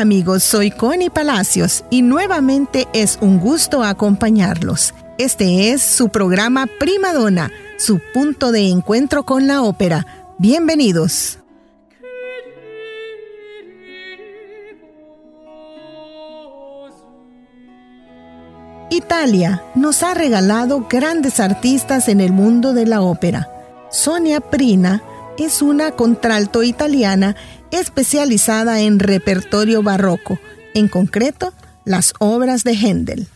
Amigos, soy Connie Palacios y nuevamente es un gusto acompañarlos. Este es su programa Prima Donna, su punto de encuentro con la ópera. Bienvenidos. Italia nos ha regalado grandes artistas en el mundo de la ópera. Sonia Prina es una contralto italiana especializada en repertorio barroco, en concreto las obras de Händel.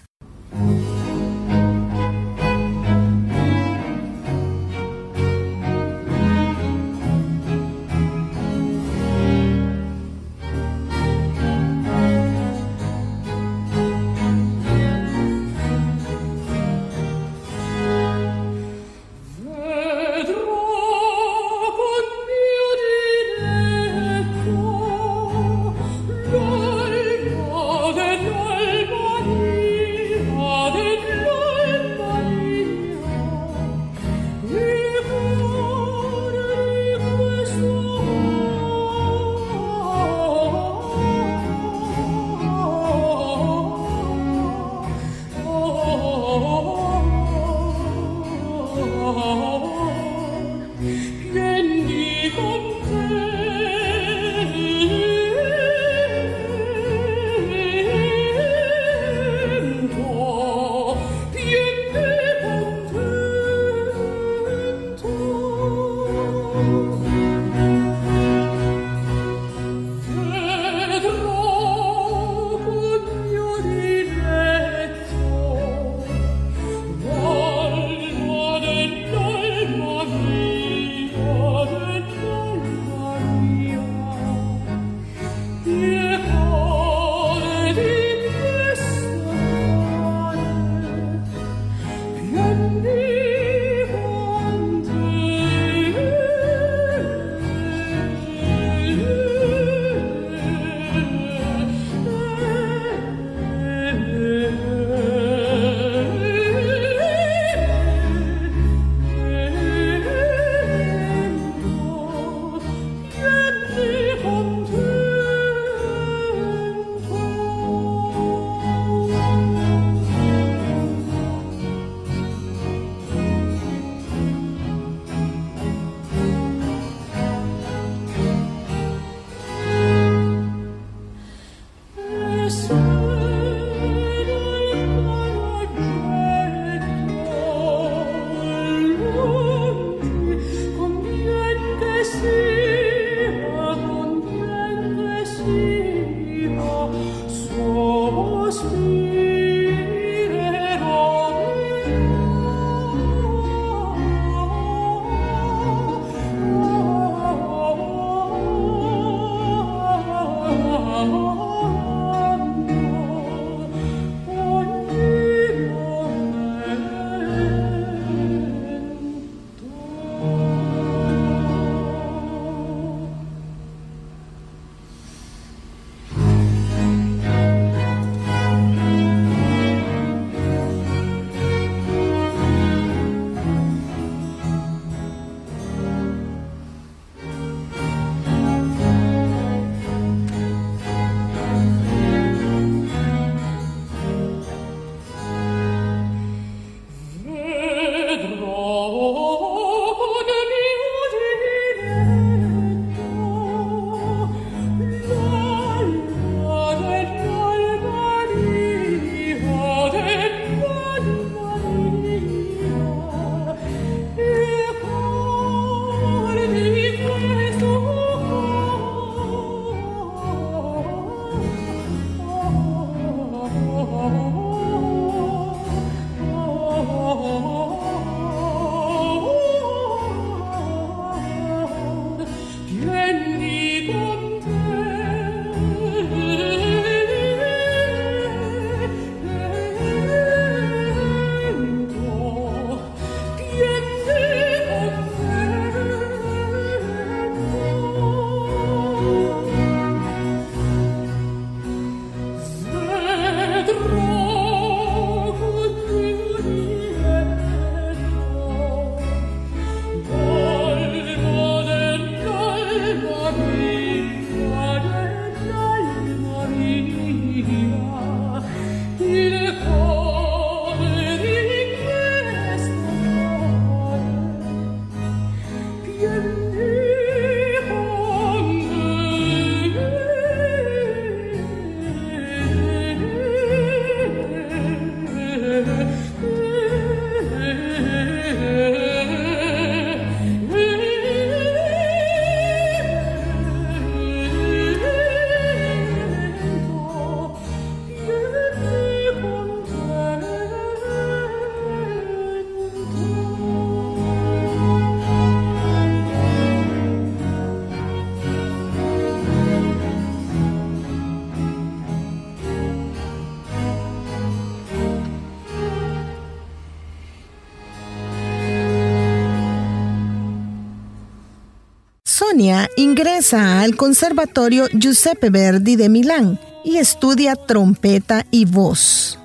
Ingresa al Conservatorio Giuseppe Verdi de Milán y estudia trompeta y voz.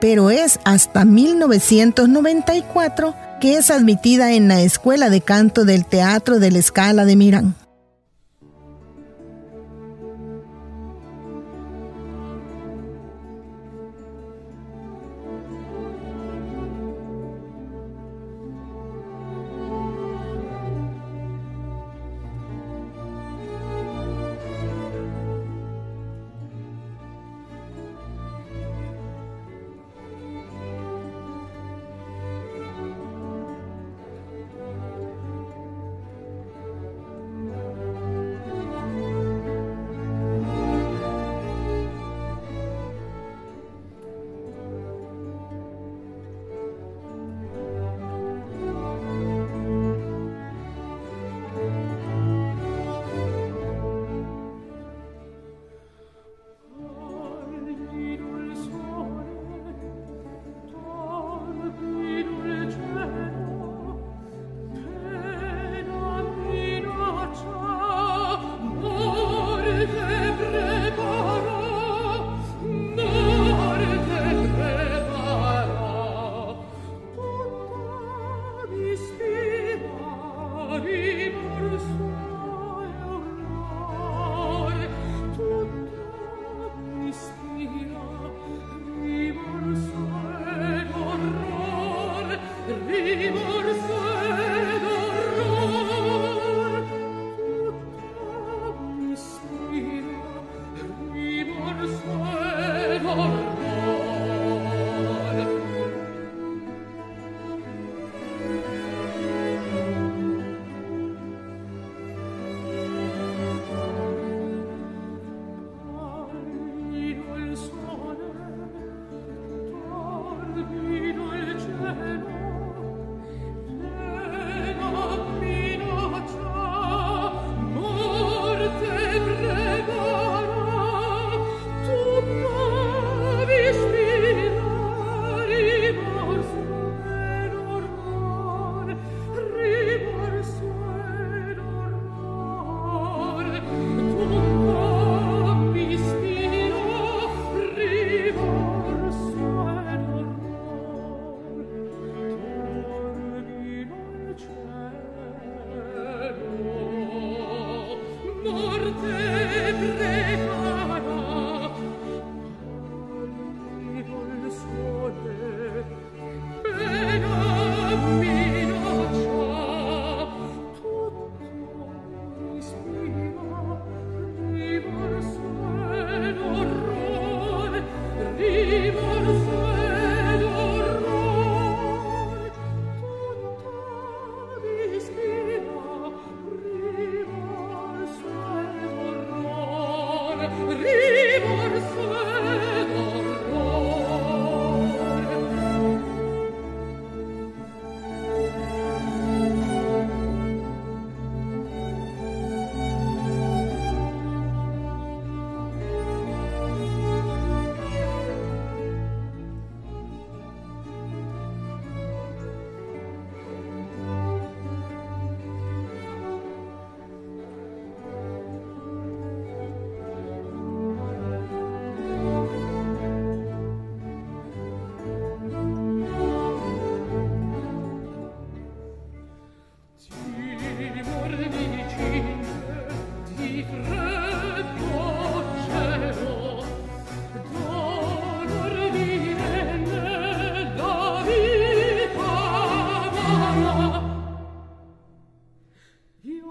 Pero es hasta 1994 que es admitida en la Escuela de Canto del Teatro de la Scala de Milán.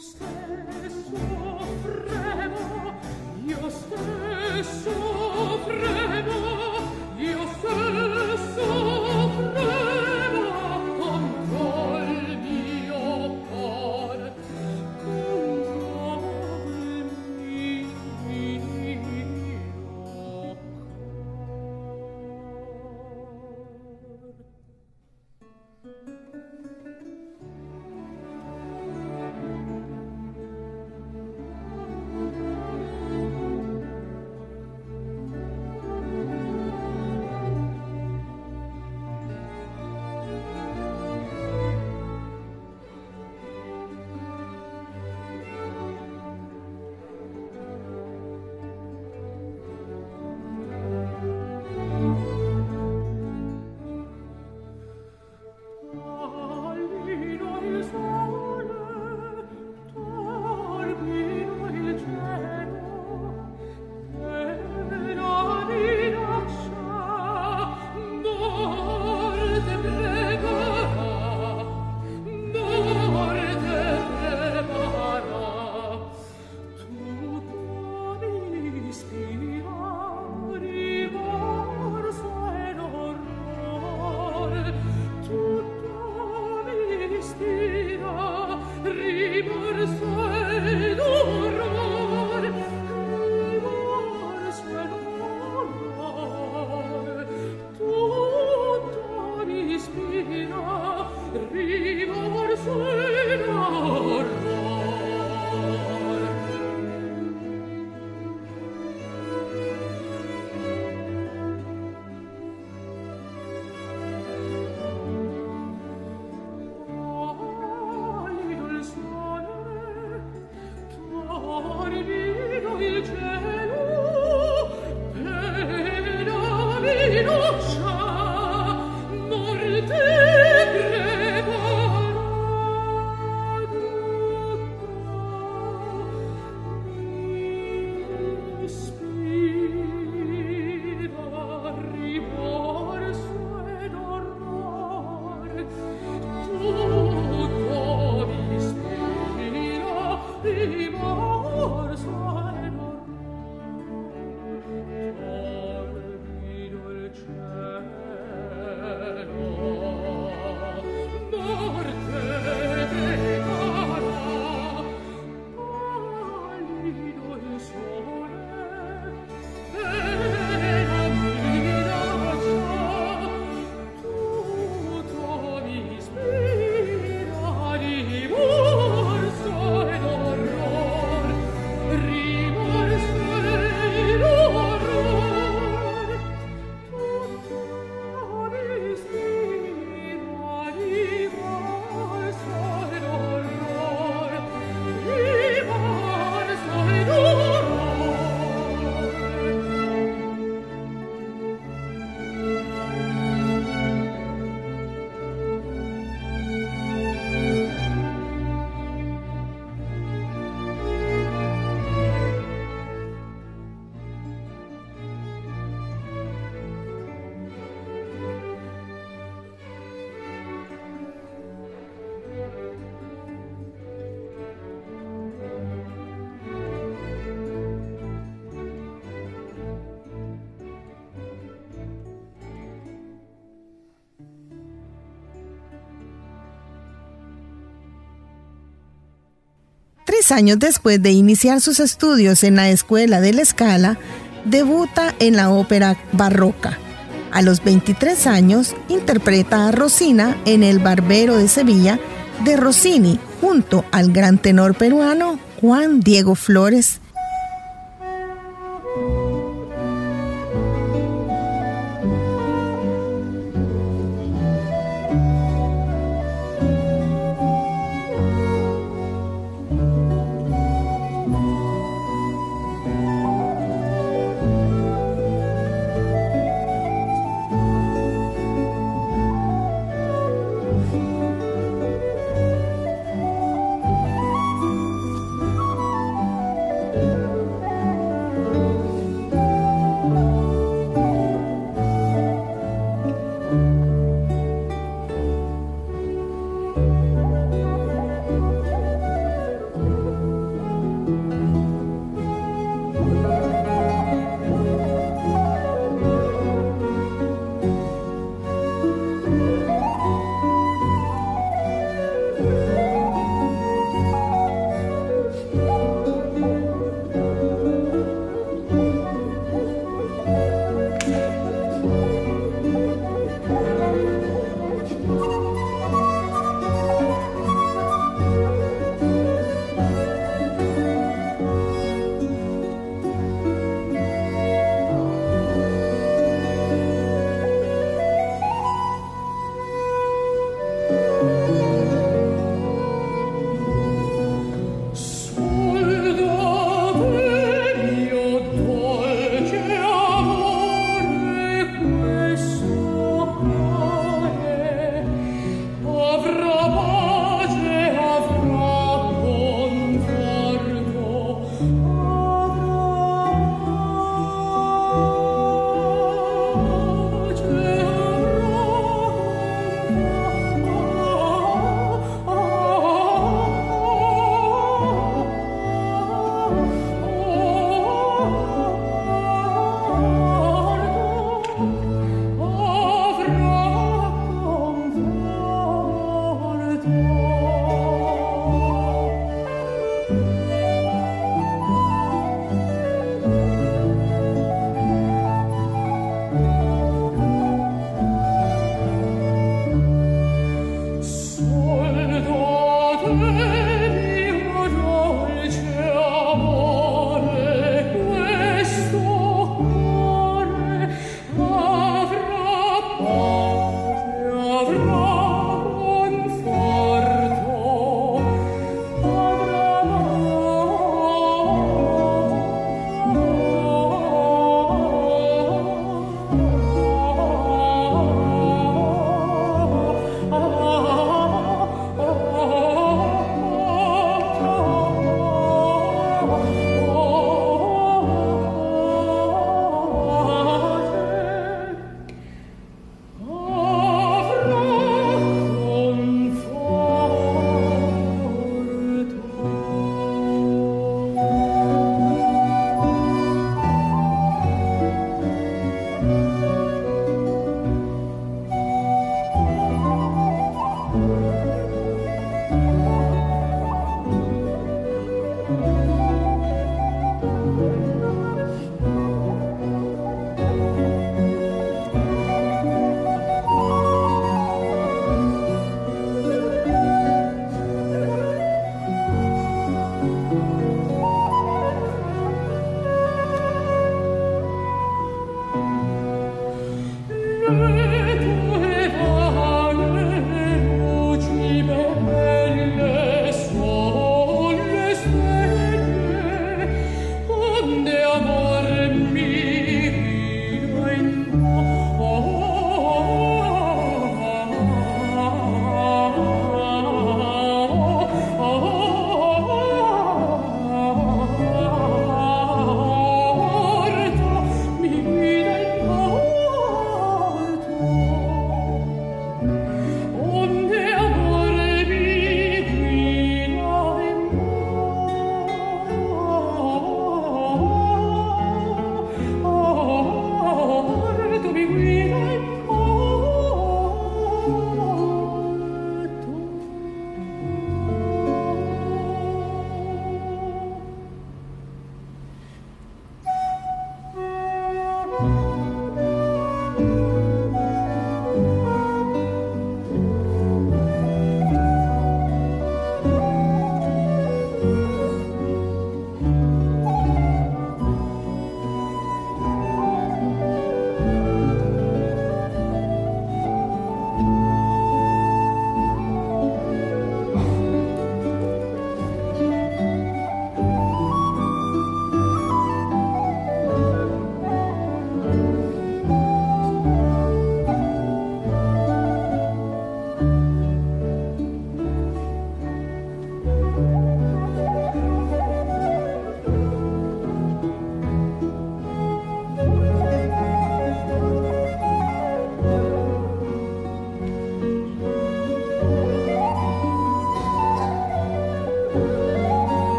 stesso freddo Venus. Años después de iniciar sus estudios en la Escuela de la Escala, debuta en la ópera barroca. A los 23 años interpreta a Rosina en El Barbero de Sevilla de Rossini junto al gran tenor peruano Juan Diego Flores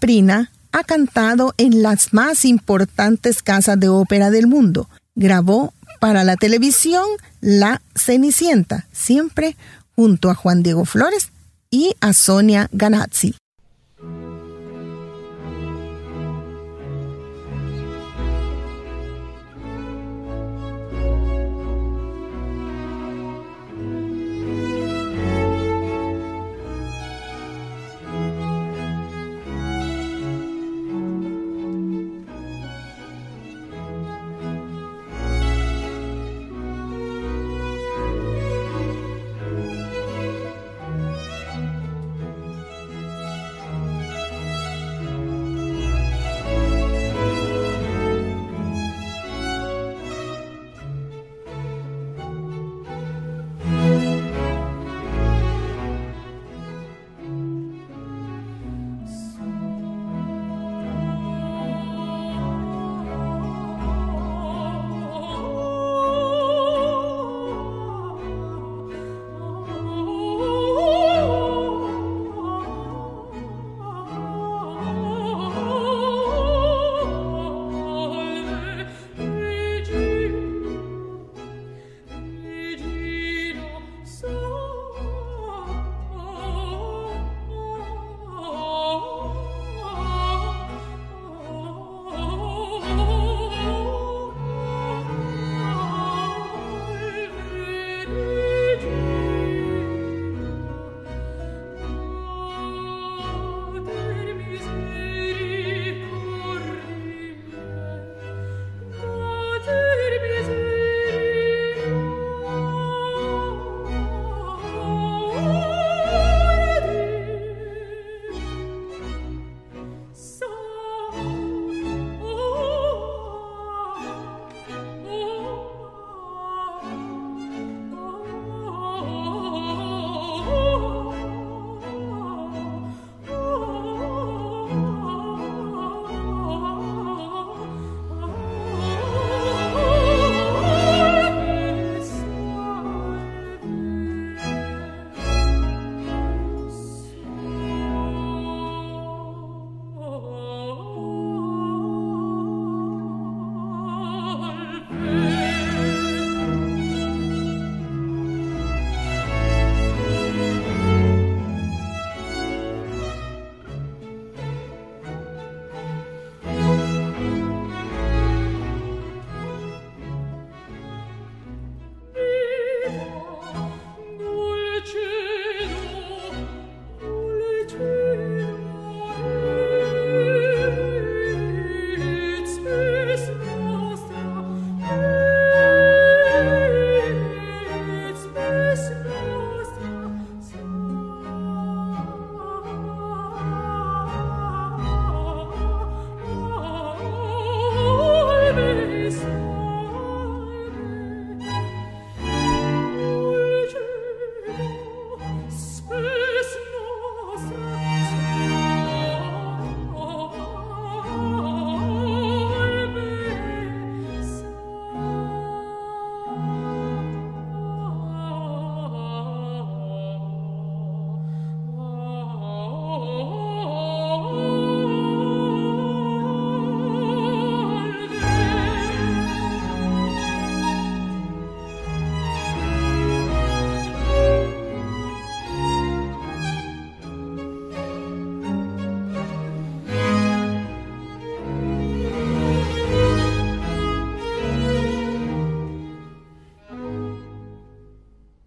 Prina ha cantado en las más importantes casas de ópera del mundo. Grabó para la televisión La Cenicienta, siempre junto a Juan Diego Flores y a Sonia Ganazzi.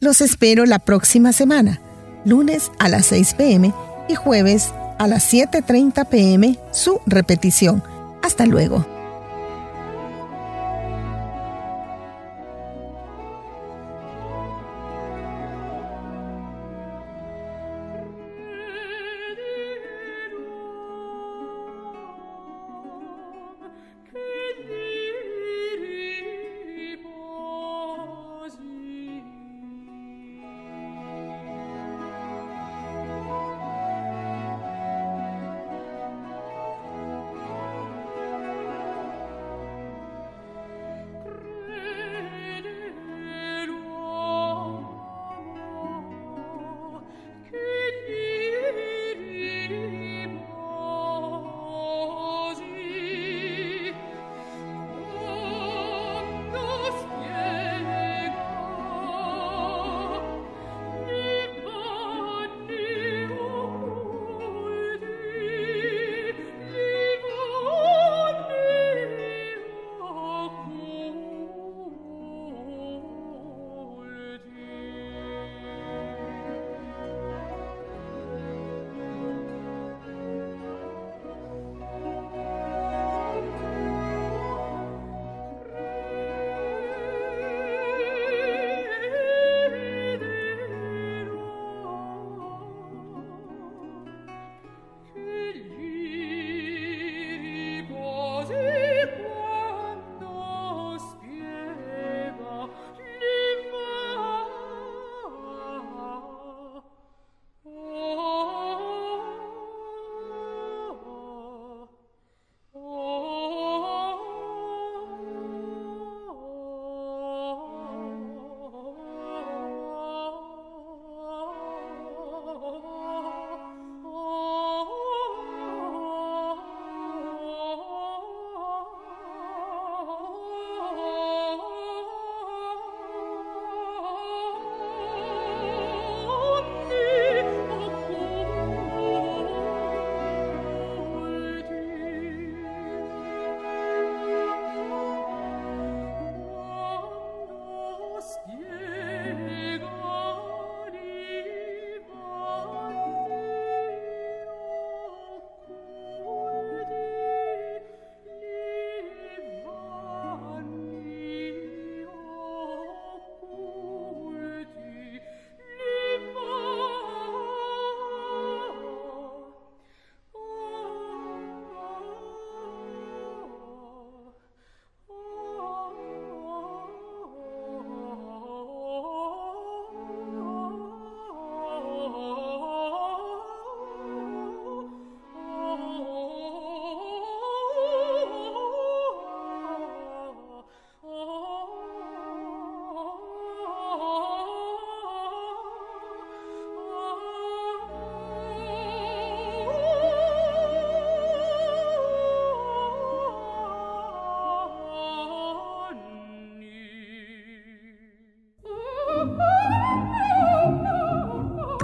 Los espero la próxima semana, lunes a las 6 pm y jueves a las 7.30 pm su repetición. Hasta luego.